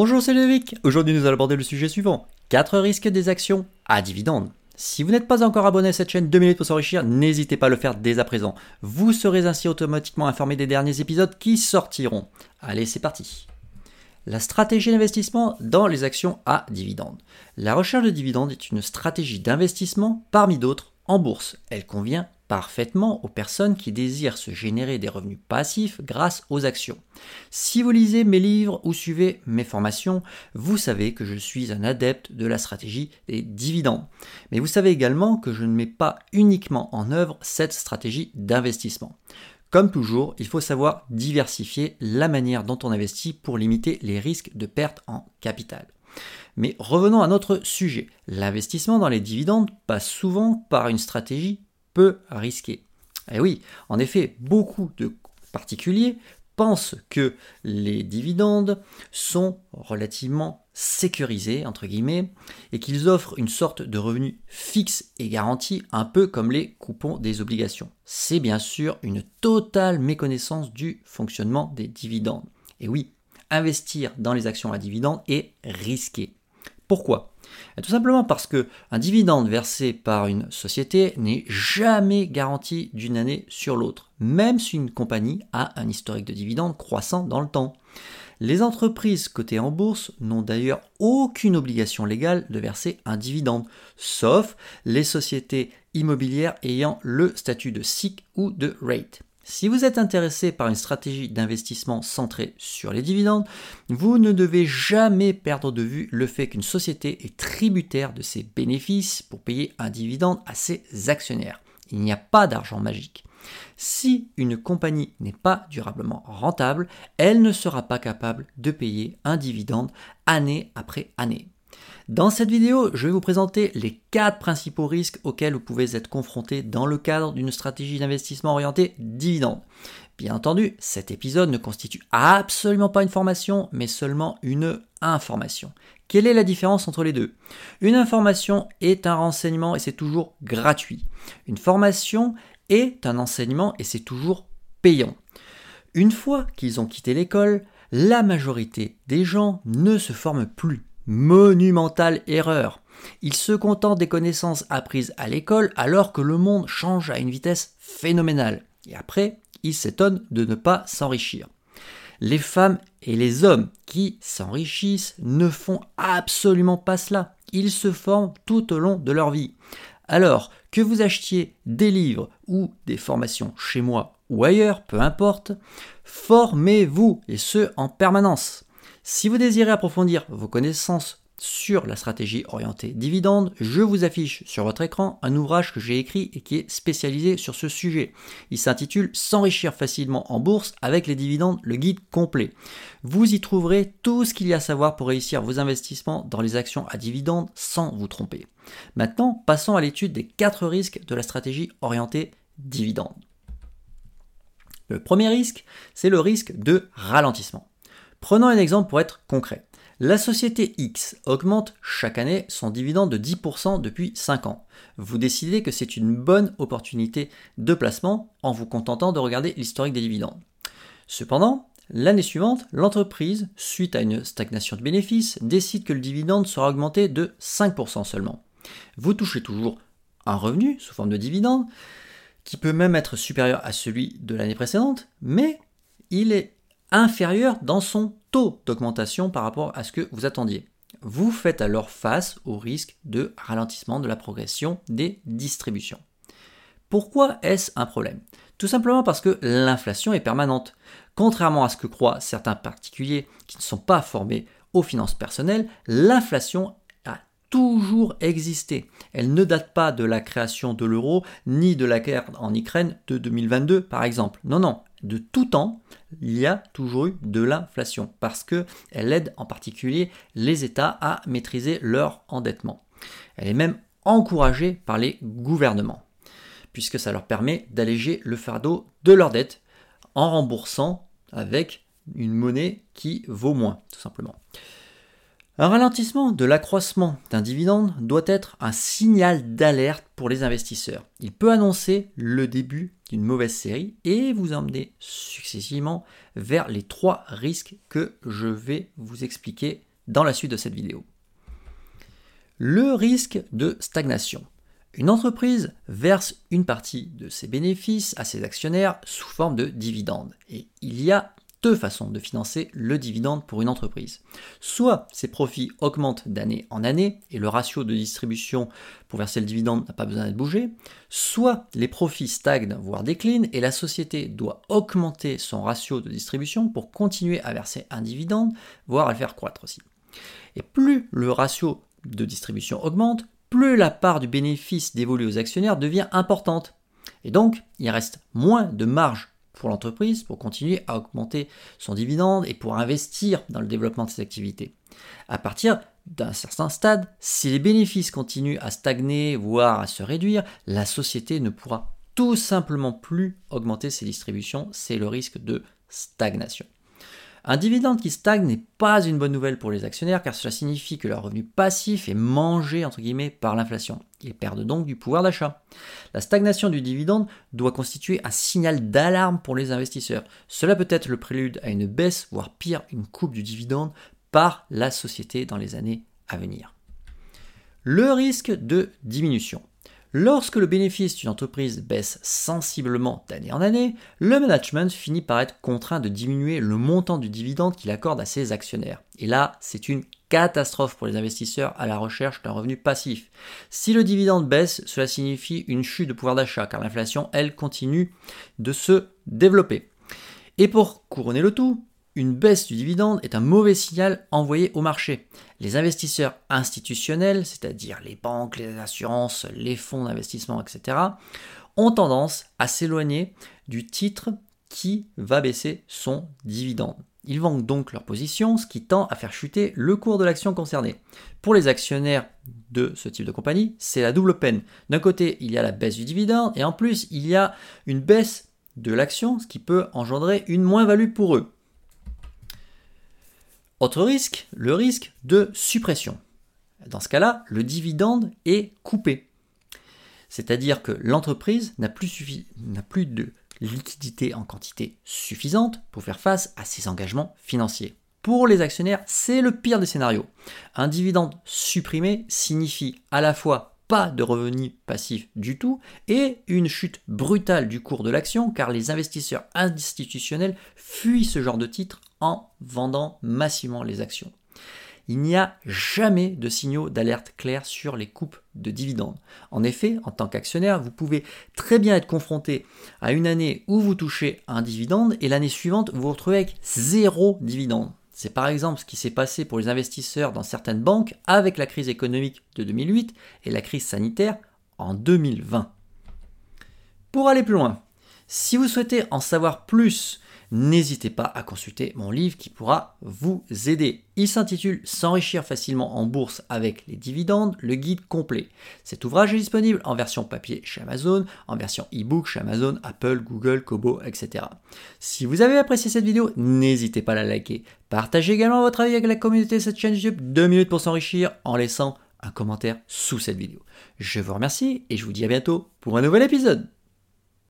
Bonjour, c'est Ludovic. Aujourd'hui, nous allons aborder le sujet suivant 4 risques des actions à dividendes. Si vous n'êtes pas encore abonné à cette chaîne 2 minutes pour s'enrichir, n'hésitez pas à le faire dès à présent. Vous serez ainsi automatiquement informé des derniers épisodes qui sortiront. Allez, c'est parti. La stratégie d'investissement dans les actions à dividendes. La recherche de dividendes est une stratégie d'investissement parmi d'autres en bourse. Elle convient parfaitement aux personnes qui désirent se générer des revenus passifs grâce aux actions. Si vous lisez mes livres ou suivez mes formations, vous savez que je suis un adepte de la stratégie des dividendes. Mais vous savez également que je ne mets pas uniquement en œuvre cette stratégie d'investissement. Comme toujours, il faut savoir diversifier la manière dont on investit pour limiter les risques de perte en capital. Mais revenons à notre sujet. L'investissement dans les dividendes passe souvent par une stratégie peu risquée. Et eh oui, en effet, beaucoup de particuliers pensent que les dividendes sont relativement sécurisés, entre guillemets, et qu'ils offrent une sorte de revenu fixe et garanti, un peu comme les coupons des obligations. C'est bien sûr une totale méconnaissance du fonctionnement des dividendes. Et oui, investir dans les actions à dividendes est risqué. Pourquoi? Tout simplement parce que un dividende versé par une société n'est jamais garanti d'une année sur l'autre, même si une compagnie a un historique de dividendes croissant dans le temps. Les entreprises cotées en bourse n'ont d'ailleurs aucune obligation légale de verser un dividende, sauf les sociétés immobilières ayant le statut de SIC ou de RATE. Si vous êtes intéressé par une stratégie d'investissement centrée sur les dividendes, vous ne devez jamais perdre de vue le fait qu'une société est tributaire de ses bénéfices pour payer un dividende à ses actionnaires. Il n'y a pas d'argent magique. Si une compagnie n'est pas durablement rentable, elle ne sera pas capable de payer un dividende année après année. Dans cette vidéo, je vais vous présenter les 4 principaux risques auxquels vous pouvez être confronté dans le cadre d'une stratégie d'investissement orientée dividende. Bien entendu, cet épisode ne constitue absolument pas une formation, mais seulement une information. Quelle est la différence entre les deux? Une information est un renseignement et c'est toujours gratuit. Une formation est un enseignement et c'est toujours payant. Une fois qu'ils ont quitté l'école, la majorité des gens ne se forment plus monumentale erreur. Ils se contentent des connaissances apprises à l'école alors que le monde change à une vitesse phénoménale. Et après, ils s'étonnent de ne pas s'enrichir. Les femmes et les hommes qui s'enrichissent ne font absolument pas cela. Ils se forment tout au long de leur vie. Alors que vous achetiez des livres ou des formations chez moi ou ailleurs, peu importe, formez-vous et ce en permanence. Si vous désirez approfondir vos connaissances sur la stratégie orientée dividende, je vous affiche sur votre écran un ouvrage que j'ai écrit et qui est spécialisé sur ce sujet. Il s'intitule S'enrichir facilement en bourse avec les dividendes, le guide complet. Vous y trouverez tout ce qu'il y a à savoir pour réussir vos investissements dans les actions à dividendes sans vous tromper. Maintenant, passons à l'étude des 4 risques de la stratégie orientée dividende. Le premier risque, c'est le risque de ralentissement. Prenons un exemple pour être concret. La société X augmente chaque année son dividende de 10% depuis 5 ans. Vous décidez que c'est une bonne opportunité de placement en vous contentant de regarder l'historique des dividendes. Cependant, l'année suivante, l'entreprise, suite à une stagnation de bénéfices, décide que le dividende sera augmenté de 5% seulement. Vous touchez toujours un revenu sous forme de dividende, qui peut même être supérieur à celui de l'année précédente, mais il est inférieur dans son taux d'augmentation par rapport à ce que vous attendiez. Vous faites alors face au risque de ralentissement de la progression des distributions. Pourquoi est-ce un problème? Tout simplement parce que l'inflation est permanente. Contrairement à ce que croient certains particuliers qui ne sont pas formés aux finances personnelles, l'inflation a toujours existé. Elle ne date pas de la création de l'euro ni de la guerre en Ukraine de 2022 par exemple. Non, non, de tout temps, il y a toujours eu de l'inflation parce qu'elle aide en particulier les États à maîtriser leur endettement. Elle est même encouragée par les gouvernements puisque ça leur permet d'alléger le fardeau de leur dette en remboursant avec une monnaie qui vaut moins, tout simplement. Un ralentissement de l'accroissement d'un dividende doit être un signal d'alerte pour les investisseurs. Il peut annoncer le début d'une mauvaise série et vous emmener successivement vers les trois risques que je vais vous expliquer dans la suite de cette vidéo. Le risque de stagnation. Une entreprise verse une partie de ses bénéfices à ses actionnaires sous forme de dividendes. Et il y a deux façons de financer le dividende pour une entreprise. Soit ses profits augmentent d'année en année et le ratio de distribution pour verser le dividende n'a pas besoin d'être bougé, soit les profits stagnent voire déclinent et la société doit augmenter son ratio de distribution pour continuer à verser un dividende, voire à le faire croître aussi. Et plus le ratio de distribution augmente, plus la part du bénéfice dévolu aux actionnaires devient importante. Et donc, il reste moins de marge pour l'entreprise pour continuer à augmenter son dividende et pour investir dans le développement de ses activités. À partir d'un certain stade, si les bénéfices continuent à stagner, voire à se réduire, la société ne pourra tout simplement plus augmenter ses distributions. C'est le risque de stagnation. Un dividende qui stagne n'est pas une bonne nouvelle pour les actionnaires car cela signifie que leur revenu passif est mangé par l'inflation. Ils perdent donc du pouvoir d'achat. La stagnation du dividende doit constituer un signal d'alarme pour les investisseurs. Cela peut être le prélude à une baisse, voire pire, une coupe du dividende par la société dans les années à venir. Le risque de diminution. Lorsque le bénéfice d'une entreprise baisse sensiblement d'année en année, le management finit par être contraint de diminuer le montant du dividende qu'il accorde à ses actionnaires. Et là, c'est une catastrophe pour les investisseurs à la recherche d'un revenu passif. Si le dividende baisse, cela signifie une chute de pouvoir d'achat, car l'inflation, elle, continue de se développer. Et pour couronner le tout, une baisse du dividende est un mauvais signal envoyé au marché. Les investisseurs institutionnels, c'est-à-dire les banques, les assurances, les fonds d'investissement, etc., ont tendance à s'éloigner du titre qui va baisser son dividende. Ils vendent donc leur position, ce qui tend à faire chuter le cours de l'action concernée. Pour les actionnaires de ce type de compagnie, c'est la double peine. D'un côté, il y a la baisse du dividende et en plus, il y a une baisse de l'action, ce qui peut engendrer une moins-value pour eux. Autre risque, le risque de suppression. Dans ce cas-là, le dividende est coupé. C'est-à-dire que l'entreprise n'a plus, de liquidité en quantité suffisante pour faire face à ses engagements financiers. Pour les actionnaires, c'est le pire des scénarios. Un dividende supprimé signifie à la fois pas de revenus passifs du tout et une chute brutale du cours de l'action car les investisseurs institutionnels fuient ce genre de titre en vendant massivement les actions. Il n'y a jamais de signaux d'alerte clairs sur les coupes de dividendes. En effet, en tant qu'actionnaire, vous pouvez très bien être confronté à une année où vous touchez un dividende et l'année suivante, vous vous retrouvez avec zéro dividende. C'est par exemple ce qui s'est passé pour les investisseurs dans certaines banques avec la crise économique de 2008 et la crise sanitaire en 2020. Pour aller plus loin, si vous souhaitez en savoir plus n'hésitez pas à consulter mon livre qui pourra vous aider. Il s'intitule S'enrichir facilement en bourse avec les dividendes, le guide complet. Cet ouvrage est disponible en version papier chez Amazon, en version e-book chez Amazon, Apple, Google, Kobo, etc. Si vous avez apprécié cette vidéo, n'hésitez pas à la liker. Partagez également votre avis avec la communauté de cette chaîne YouTube 2 minutes pour s'enrichir en laissant un commentaire sous cette vidéo. Je vous remercie et je vous dis à bientôt pour un nouvel épisode.